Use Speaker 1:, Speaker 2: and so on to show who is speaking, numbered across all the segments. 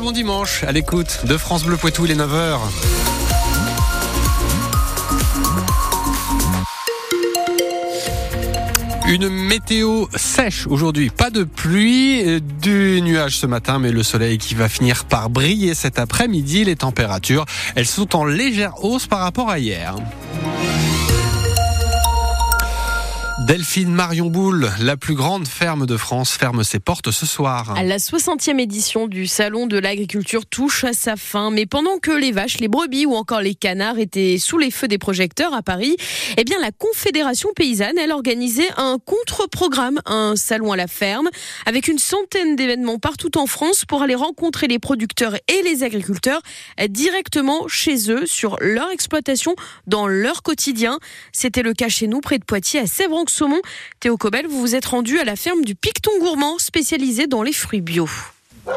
Speaker 1: Bon dimanche à l'écoute de France Bleu Poitou, les 9h. Une météo sèche aujourd'hui, pas de pluie, euh, du nuage ce matin, mais le soleil qui va finir par briller cet après-midi. Les températures, elles sont en légère hausse par rapport à hier. Delphine Marion Boule, la plus grande ferme de France, ferme ses portes ce soir.
Speaker 2: La 60e édition du Salon de l'agriculture touche à sa fin, mais pendant que les vaches, les brebis ou encore les canards étaient sous les feux des projecteurs à Paris, eh bien la Confédération paysanne, elle organisait un contre-programme, un salon à la ferme, avec une centaine d'événements partout en France pour aller rencontrer les producteurs et les agriculteurs directement chez eux, sur leur exploitation, dans leur quotidien. C'était le cas chez nous, près de Poitiers, à Sèvres saumon. Théo Cobel, vous vous êtes rendu à la ferme du Picton Gourmand, spécialisé dans les fruits bio.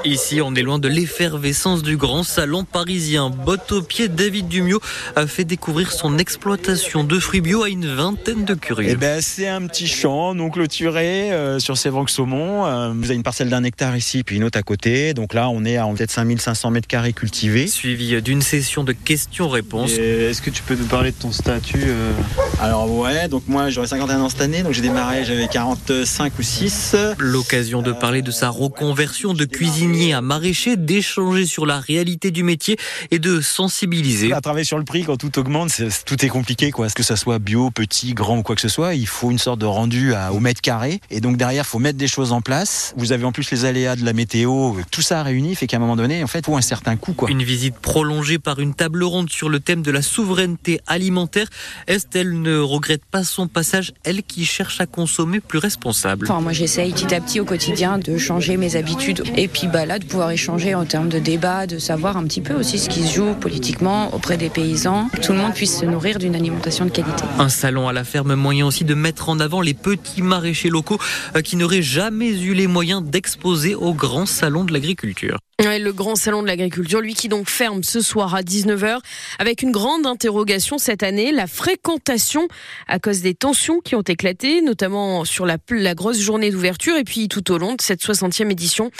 Speaker 3: Ici, on est loin de l'effervescence du grand salon parisien. Botte au pied, David Dumio a fait découvrir son exploitation de fruits bio à une vingtaine de curieux.
Speaker 4: Eh ben, c'est un petit champ non clôturé euh, sur Sévranque-Saumon. Euh, vous avez une parcelle d'un hectare ici, puis une autre à côté. Donc là, on est à peut-être 5500 mètres carrés cultivés.
Speaker 3: Suivi d'une session de questions-réponses.
Speaker 5: Est-ce que tu peux nous parler de ton statut euh
Speaker 4: Alors ouais, donc moi j'aurai 51 ans cette année, donc j'ai démarré, j'avais 45 ou 6.
Speaker 3: L'occasion de parler de sa reconversion de cuisine à maraîcher, d'échanger sur la réalité du métier et de sensibiliser.
Speaker 4: À travailler sur le prix quand tout augmente, tout est compliqué quoi. Que ça soit bio, petit, grand ou quoi que ce soit, il faut une sorte de rendu à, au mètre carré. Et donc derrière, il faut mettre des choses en place. Vous avez en plus les aléas de la météo, tout ça réuni fait qu'à un moment donné, en fait, il faut un certain coût quoi.
Speaker 3: Une visite prolongée par une table ronde sur le thème de la souveraineté alimentaire. Estelle ne regrette pas son passage, elle qui cherche à consommer plus responsable.
Speaker 6: Enfin, moi j'essaye petit à petit au quotidien de changer mes habitudes et puis de pouvoir échanger en termes de débat, de savoir un petit peu aussi ce qui se joue politiquement auprès des paysans, tout le monde puisse se nourrir d'une alimentation de qualité.
Speaker 3: Un salon à la ferme, moyen aussi de mettre en avant les petits maraîchers locaux euh, qui n'auraient jamais eu les moyens d'exposer au grand salon de l'agriculture.
Speaker 2: Le grand salon de l'agriculture, lui qui donc ferme ce soir à 19h, avec une grande interrogation cette année, la fréquentation à cause des tensions qui ont éclaté, notamment sur la, la grosse journée d'ouverture et puis tout au long de cette 60e édition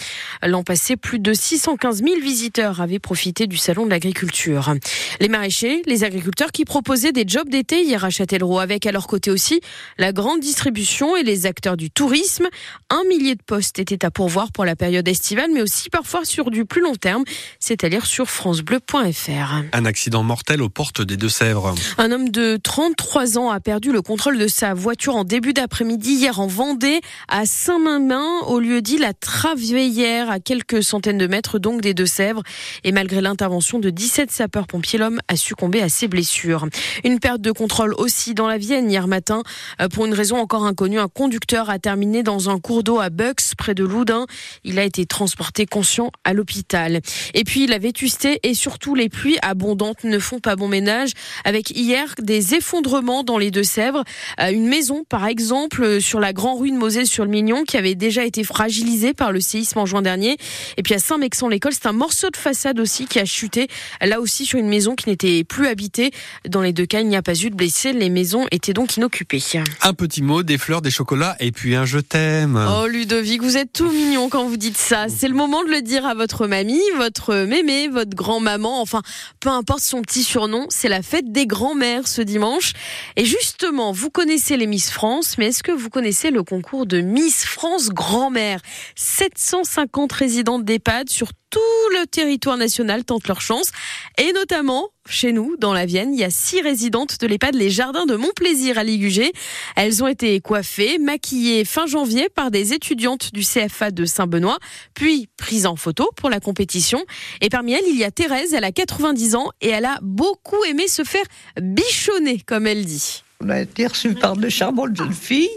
Speaker 2: l'an passé, plus de 615 000 visiteurs avaient profité du salon de l'agriculture. Les maraîchers, les agriculteurs qui proposaient des jobs d'été hier à Châtellerault, avec à leur côté aussi la grande distribution et les acteurs du tourisme. Un millier de postes étaient à pourvoir pour la période estivale, mais aussi parfois sur du plus long terme, c'est-à-dire sur francebleu.fr.
Speaker 1: Un accident mortel aux portes des Deux-Sèvres.
Speaker 2: Un homme de 33 ans a perdu le contrôle de sa voiture en début d'après-midi hier en Vendée, à Saint-Mamin, au lieu dit la Traveillère, à quelques centaines de mètres donc des Deux-Sèvres. Et malgré l'intervention de 17 sapeurs-pompiers, l'homme a succombé à ses blessures. Une perte de contrôle aussi dans la Vienne hier matin. Euh, pour une raison encore inconnue, un conducteur a terminé dans un cours d'eau à Bucks, près de Loudun. Il a été transporté conscient à l'hôpital. Et puis la vétusté et surtout les pluies abondantes ne font pas bon ménage. Avec hier des effondrements dans les Deux-Sèvres. Euh, une maison, par exemple, sur la Grand Rue de Moselle sur le Mignon, qui avait déjà été fragilisée par le séisme en juin dernier. Et puis à Saint-Mexan-l'École, c'est un morceau de façade aussi qui a chuté, là aussi sur une maison qui n'était plus habitée. Dans les deux cas, il n'y a pas eu de blessés. Les maisons étaient donc inoccupées.
Speaker 1: Un petit mot, des fleurs, des chocolats et puis un je t'aime.
Speaker 2: Oh Ludovic, vous êtes tout mignon quand vous dites ça. C'est le moment de le dire à votre mamie, votre mémé, votre grand-maman, enfin peu importe son petit surnom. C'est la fête des grands-mères ce dimanche. Et justement, vous connaissez les Miss France, mais est-ce que vous connaissez le concours de Miss France grand-mère? 750 résidentes d'EHPAD sur tout le territoire national tentent leur chance. Et notamment, chez nous, dans la Vienne, il y a six résidentes de l'EHPAD Les Jardins de Montplaisir à Ligugé. Elles ont été coiffées, maquillées fin janvier par des étudiantes du CFA de Saint-Benoît, puis prises en photo pour la compétition. Et parmi elles, il y a Thérèse, elle a 90 ans et elle a beaucoup aimé se faire bichonner, comme elle dit.
Speaker 7: On a été reçus par de charmantes jeunes filles.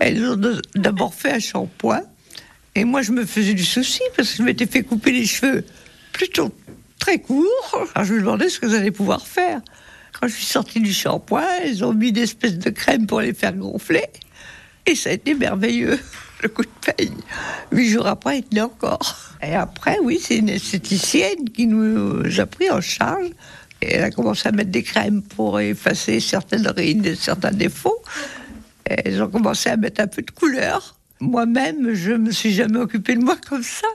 Speaker 7: Elles ont d'abord fait un shampoing et moi, je me faisais du souci parce que je m'étais fait couper les cheveux plutôt très courts. Alors je me demandais ce que j'allais pouvoir faire. Quand je suis sortie du shampoing, ils ont mis une espèce de crème pour les faire gonfler. Et ça a été merveilleux, le coup de paye. Huit jours après, il tenait encore. Et après, oui, c'est une esthéticienne qui nous a pris en charge. Et elle a commencé à mettre des crèmes pour effacer certaines rides et certains défauts. Et elles ont commencé à mettre un peu de couleur. Moi-même, je me suis jamais occupée de moi comme ça.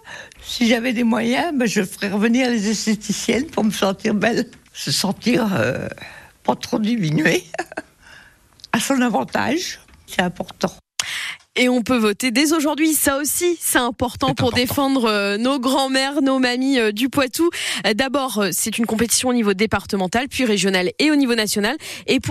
Speaker 7: Si j'avais des moyens, ben, je ferais revenir les esthéticiennes pour me sentir belle. Se sentir euh, pas trop diminuée, à son avantage. C'est important.
Speaker 2: Et on peut voter dès aujourd'hui. Ça aussi, c'est important pour défendre euh, nos grands-mères, nos mamies euh, du Poitou. D'abord, c'est une compétition au niveau départemental, puis régional et au niveau national. Et pour